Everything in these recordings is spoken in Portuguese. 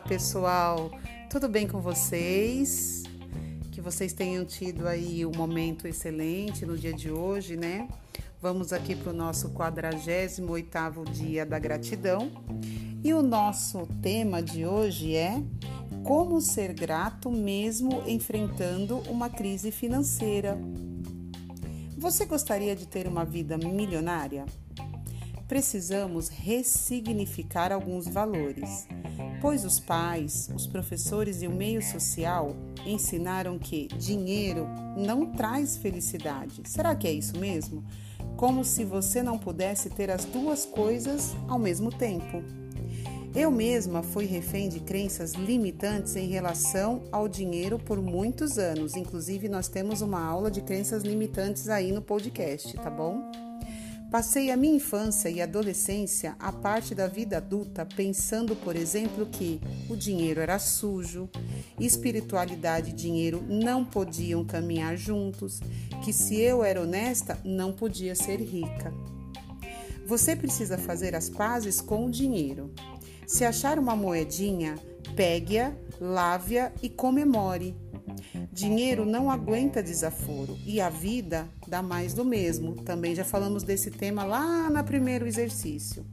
pessoal, tudo bem com vocês? Que vocês tenham tido aí um momento excelente no dia de hoje, né? Vamos aqui para o nosso 48º dia da gratidão. E o nosso tema de hoje é como ser grato mesmo enfrentando uma crise financeira. Você gostaria de ter uma vida milionária? Precisamos ressignificar alguns valores pois os pais, os professores e o meio social ensinaram que dinheiro não traz felicidade. Será que é isso mesmo? Como se você não pudesse ter as duas coisas ao mesmo tempo. Eu mesma fui refém de crenças limitantes em relação ao dinheiro por muitos anos. Inclusive, nós temos uma aula de crenças limitantes aí no podcast, tá bom? Passei a minha infância e adolescência, a parte da vida adulta, pensando, por exemplo, que o dinheiro era sujo, espiritualidade e dinheiro não podiam caminhar juntos, que se eu era honesta, não podia ser rica. Você precisa fazer as pazes com o dinheiro. Se achar uma moedinha, pegue-a, lave-a e comemore. Dinheiro não aguenta desaforo e a vida dá mais do mesmo. Também já falamos desse tema lá no primeiro exercício.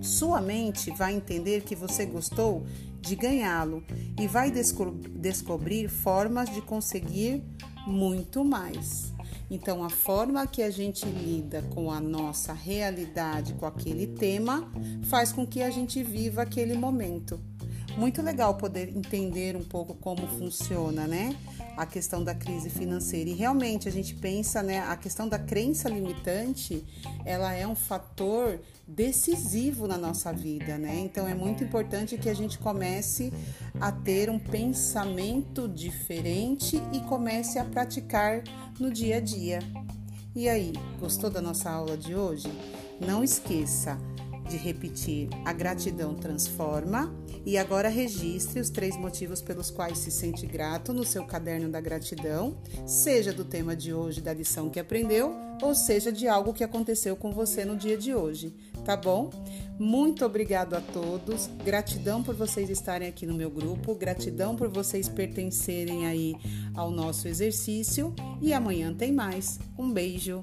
Sua mente vai entender que você gostou de ganhá-lo e vai desco descobrir formas de conseguir muito mais. Então, a forma que a gente lida com a nossa realidade, com aquele tema, faz com que a gente viva aquele momento. Muito legal poder entender um pouco como funciona, né? A questão da crise financeira. E realmente a gente pensa, né? A questão da crença limitante, ela é um fator decisivo na nossa vida, né? Então é muito importante que a gente comece a ter um pensamento diferente e comece a praticar no dia a dia. E aí, gostou da nossa aula de hoje? Não esqueça, de repetir a gratidão transforma e agora registre os três motivos pelos quais se sente grato no seu caderno da gratidão, seja do tema de hoje, da lição que aprendeu, ou seja de algo que aconteceu com você no dia de hoje, tá bom? Muito obrigado a todos, gratidão por vocês estarem aqui no meu grupo, gratidão por vocês pertencerem aí ao nosso exercício e amanhã tem mais. Um beijo.